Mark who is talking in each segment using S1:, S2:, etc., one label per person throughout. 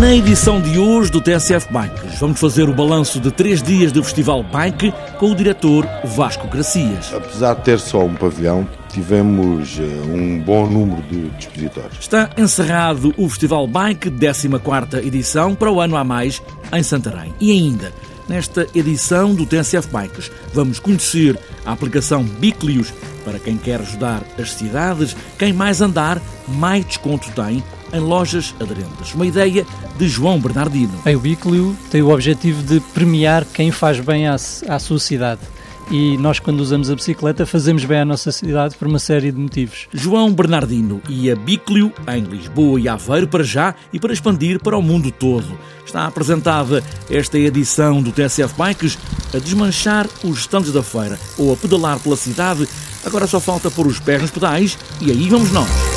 S1: Na edição de hoje do TSF Bikes, vamos fazer o balanço de três dias do Festival Bike com o diretor Vasco Gracias.
S2: Apesar de ter só um pavilhão, tivemos eh, um bom número de expositores.
S1: Está encerrado o Festival Bike, 14ª edição, para o ano a mais, em Santarém. E ainda, nesta edição do TSF Bikes, vamos conhecer a aplicação Biclius para quem quer ajudar as cidades. Quem mais andar, mais desconto tem em lojas aderentes. Uma ideia de João Bernardino.
S3: Bem, o Biclio tem o objetivo de premiar quem faz bem à, à sua cidade e nós, quando usamos a bicicleta, fazemos bem à nossa cidade por uma série de motivos.
S1: João Bernardino e a Biclio em Lisboa e Aveiro para já e para expandir para o mundo todo. Está apresentada esta edição do TSF Bikes a desmanchar os estandes da feira ou a pedalar pela cidade. Agora só falta pôr os pés nos pedais e aí vamos nós.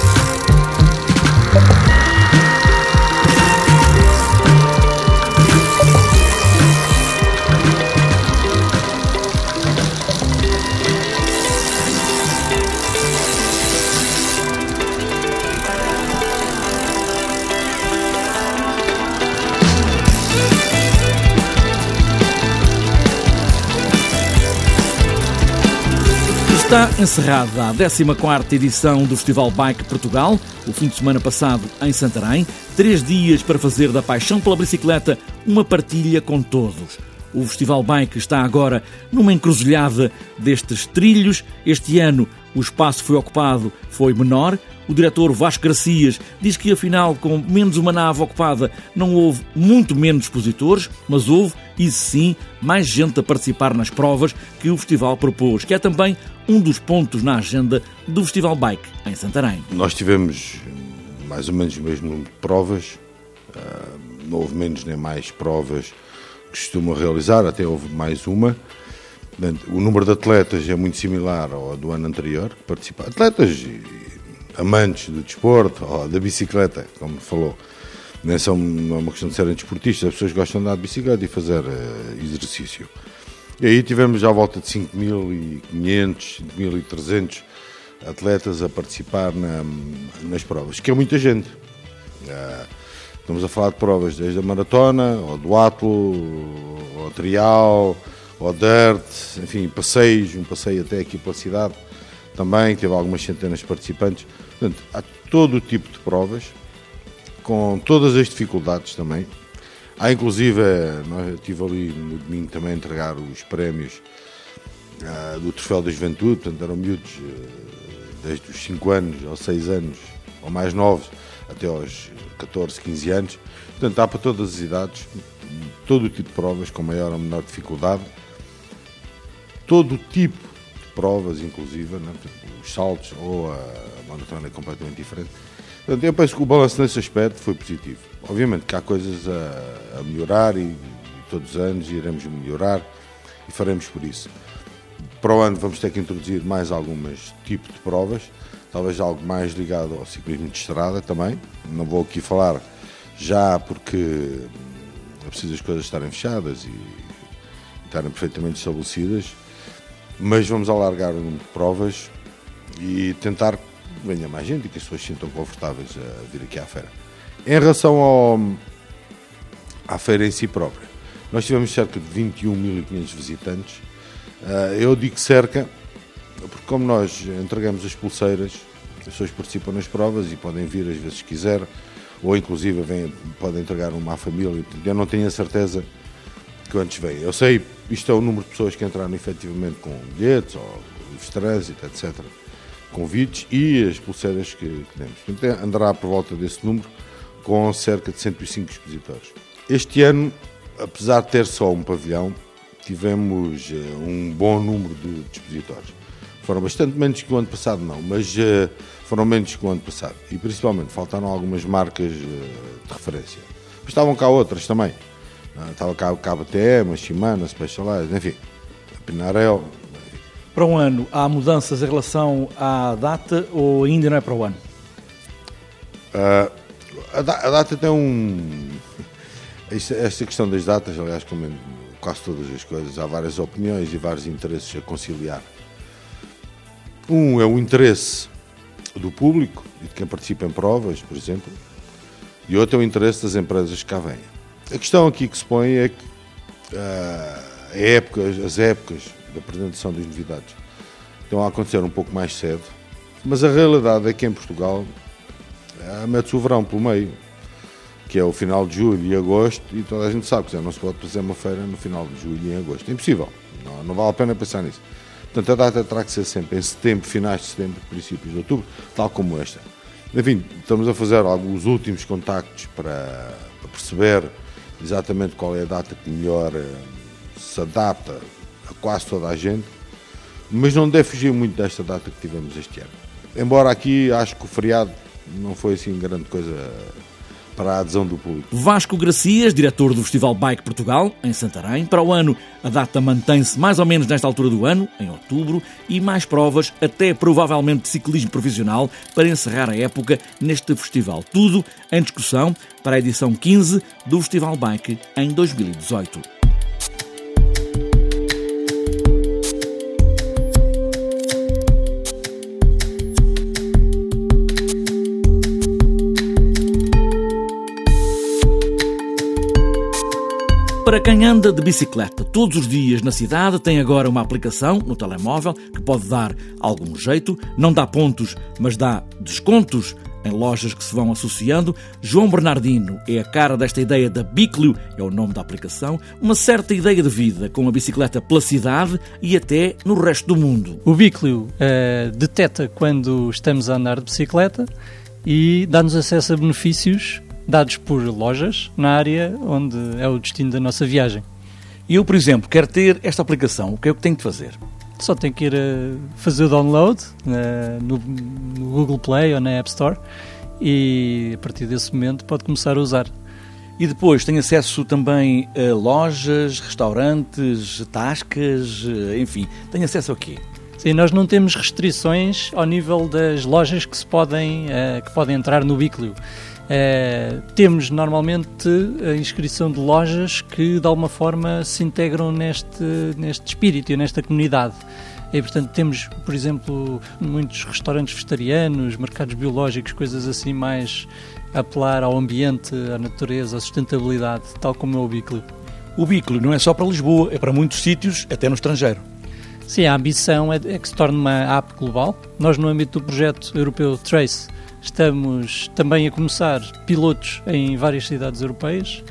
S1: Está encerrada a 14ª edição do Festival Bike Portugal, o fim de semana passado em Santarém. Três dias para fazer da paixão pela bicicleta uma partilha com todos. O Festival Bike está agora numa encruzilhada destes trilhos. Este ano o espaço foi ocupado foi menor, o diretor Vasco Gracias diz que, afinal, com menos uma nave ocupada, não houve muito menos expositores, mas houve, e sim, mais gente a participar nas provas que o festival propôs, que é também um dos pontos na agenda do Festival Bike em Santarém.
S2: Nós tivemos mais ou menos o mesmo número de provas, ah, não houve menos nem mais provas que costumam realizar, até houve mais uma. O número de atletas é muito similar ao do ano anterior que. Atletas amantes do desporto ou da bicicleta, como falou. São, não é uma questão de serem desportistas, as pessoas gostam de andar de bicicleta e fazer uh, exercício. E aí tivemos já à volta de 5.500, 5.300 atletas a participar na, nas provas, que é muita gente. Uh, estamos a falar de provas desde a maratona, ao duatlo, ao trial, ao dirt, enfim, passeios, um passeio até aqui pela cidade também, teve algumas centenas de participantes. Portanto, há todo o tipo de provas, com todas as dificuldades também. Há inclusive, eu estive ali no domingo também a entregar os prémios uh, do Troféu da Juventude, portanto eram miúdos uh, desde os 5 anos aos 6 anos, ou mais novos, até aos 14, 15 anos. Portanto, há para todas as idades, todo o tipo de provas, com maior ou menor dificuldade, todo o tipo provas, inclusive, né? os saltos ou a maratona é completamente diferente. Portanto, eu penso que o balanço nesse aspecto foi positivo. Obviamente que há coisas a, a melhorar e, todos os anos iremos melhorar e faremos por isso. Para o ano vamos ter que introduzir mais algumas tipos de provas, talvez algo mais ligado ao ciclismo de estrada também. Não vou aqui falar já porque é preciso as coisas estarem fechadas e estarem perfeitamente estabelecidas, mas vamos alargar o número de provas e tentar venha mais gente e que as pessoas se sintam confortáveis a vir aqui à feira. Em relação ao, à feira em si própria, nós tivemos cerca de 21.500 visitantes. Ah, eu digo cerca, porque como nós entregamos as pulseiras, as pessoas participam nas provas e podem vir às vezes quiser, ou inclusive podem entregar uma à família. Eu não tenho a certeza quantos vêm. Eu sei, isto é o número de pessoas que entraram efetivamente com bilhetes ou livros de trânsito, etc. Convites e as pulseiras que, temos. Portanto, andará por volta desse número com cerca de 105 expositores. Este ano, apesar de ter só um pavilhão, tivemos uh, um bom número de, expositores. Foram bastante menos que o ano passado, não, mas uh, foram menos que o ano passado. E principalmente faltaram algumas marcas uh, de referência. Mas estavam cá outras também. Estava cá o KBTM, a Shimano, a Specialized, enfim, a Pinarel.
S1: Para um ano, há mudanças em relação à data ou ainda não é para o ano?
S2: Uh, a, da, a, data tem um. Esta questão das datas, aliás, como em quase todas as coisas, há várias opiniões e vários interesses a conciliar. Um é o interesse do público e de quem participa em provas, por exemplo, e outro é o interesse das empresas que cá vêm. A questão aqui que se põe é que uh, as épocas da apresentação das novidades estão a acontecer um pouco mais cedo, mas a realidade é que em Portugal uh, mete-se o verão pelo meio, que é o final de julho e agosto, e toda a gente sabe que não se pode fazer uma feira no final de julho e agosto. É impossível, não, não vale a pena pensar nisso. Portanto, a data terá que ser sempre em setembro, finais de setembro, princípios de outubro, tal como esta. Enfim, estamos a fazer alguns últimos contactos para, para perceber exatamente qual é a data que melhor eh, se adapta a quase toda a gente, mas não deve fugir muito desta data que tivemos este ano. Embora aqui acho que o feriado não foi assim grande coisa para a adesão do público.
S1: Vasco Gracias, diretor do Festival Bike Portugal, em Santarém. Para o ano, a data mantém-se mais ou menos nesta altura do ano, em outubro, e mais provas, até provavelmente de ciclismo profissional, para encerrar a época neste festival. Tudo em discussão para a edição 15 do Festival Bike em 2018. Para quem anda de bicicleta todos os dias na cidade, tem agora uma aplicação no telemóvel que pode dar algum jeito. Não dá pontos, mas dá descontos em lojas que se vão associando. João Bernardino é a cara desta ideia da Biclio, é o nome da aplicação, uma certa ideia de vida com a bicicleta pela cidade e até no resto do mundo.
S3: O Biclio uh, detecta quando estamos a andar de bicicleta e dá-nos acesso a benefícios dados por lojas na área onde é o destino da nossa viagem.
S1: E eu, por exemplo, quero ter esta aplicação, o que é que tenho de fazer?
S3: Só tem que ir a fazer o download uh, no, no, Google Play ou na App Store e a partir desse momento pode começar a usar.
S1: E depois tem acesso também a lojas, restaurantes, tascas, eh, enfim, tem acesso a quê?
S3: Sim, nós não temos restrições ao nível das lojas que se podem, uh, que podem entrar no Biclio. Uh, temos normalmente a inscrição de lojas que de alguma forma se integram neste, neste espírito e nesta comunidade. E, portanto, temos, por exemplo, muitos restaurantes vegetarianos, mercados biológicos, coisas assim mais apelar ao ambiente, à natureza, à sustentabilidade, tal como é o Biclo.
S1: O Biclo não é só para Lisboa, é para muitos sítios, até no estrangeiro.
S3: Sim, a ambição é, é que se torne uma app global. Nós, no âmbito do projeto europeu Trace, Estamos também a começar pilotos em várias cidades europeias.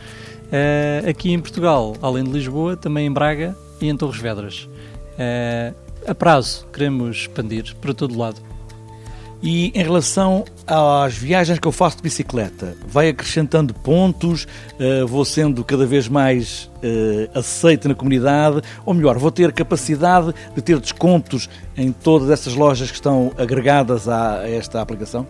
S3: Uh, aqui em Portugal, além de Lisboa, também em Braga e em Torres Vedras. Uh, a prazo, queremos expandir para todo lado.
S1: E em relação às viagens que eu faço de bicicleta, vai acrescentando pontos, uh, vou sendo cada vez mais uh, aceito na comunidade, ou melhor, vou ter capacidade de ter descontos em todas essas lojas que estão agregadas a esta aplicação?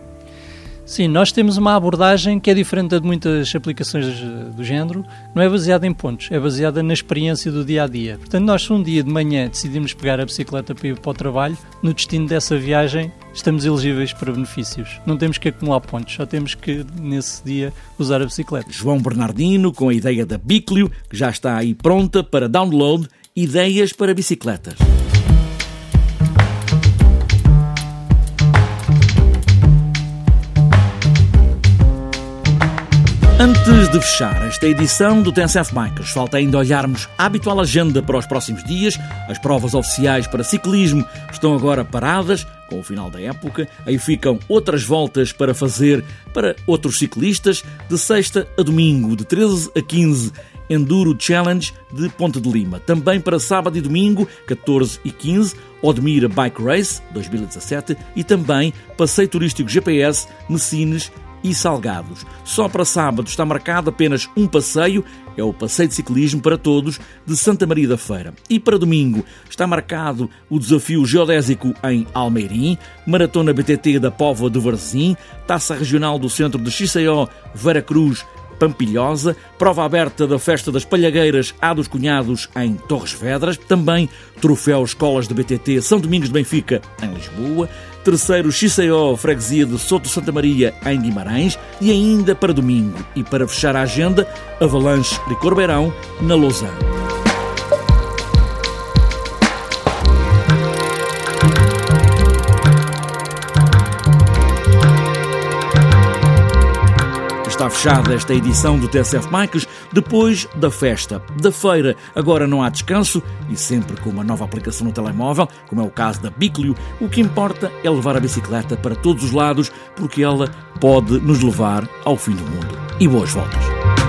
S3: Sim, nós temos uma abordagem que é diferente de muitas aplicações do género, não é baseada em pontos, é baseada na experiência do dia a dia. Portanto, nós, se um dia de manhã decidimos pegar a bicicleta para ir para o trabalho, no destino dessa viagem estamos elegíveis para benefícios. Não temos que acumular pontos, só temos que, nesse dia, usar a bicicleta.
S1: João Bernardino, com a ideia da Biclio, que já está aí pronta para download, ideias para bicicletas. Antes de fechar esta edição do TNCF Bikers, falta ainda olharmos a habitual agenda para os próximos dias. As provas oficiais para ciclismo estão agora paradas, com o final da época. Aí ficam outras voltas para fazer para outros ciclistas, de sexta a domingo, de 13 a 15. Enduro Challenge de Ponte de Lima. Também para sábado e domingo, 14 e 15, Odmira Bike Race 2017 e também Passeio Turístico GPS Messines e Salgados. Só para sábado está marcado apenas um passeio, é o Passeio de Ciclismo para Todos de Santa Maria da Feira. E para domingo está marcado o desafio geodésico em Almeirim, Maratona BTT da Póvoa do Varzim, Taça Regional do Centro de Xiseió, Vera Cruz Pampilhosa, prova aberta da Festa das Palhagueiras A dos Cunhados em Torres Vedras, também troféu Escolas de BTT São Domingos de Benfica em Lisboa, terceiro XCO Freguesia de Soto Santa Maria em Guimarães. E ainda para domingo. E para fechar a agenda, Avalanche de Corbeirão na Lausanne. Está fechada esta edição do TSF Bikes depois da festa, da feira. Agora não há descanso e sempre com uma nova aplicação no telemóvel, como é o caso da Biclio, o que importa é levar a bicicleta para todos os lados, porque ela pode nos levar ao fim do mundo. E boas voltas!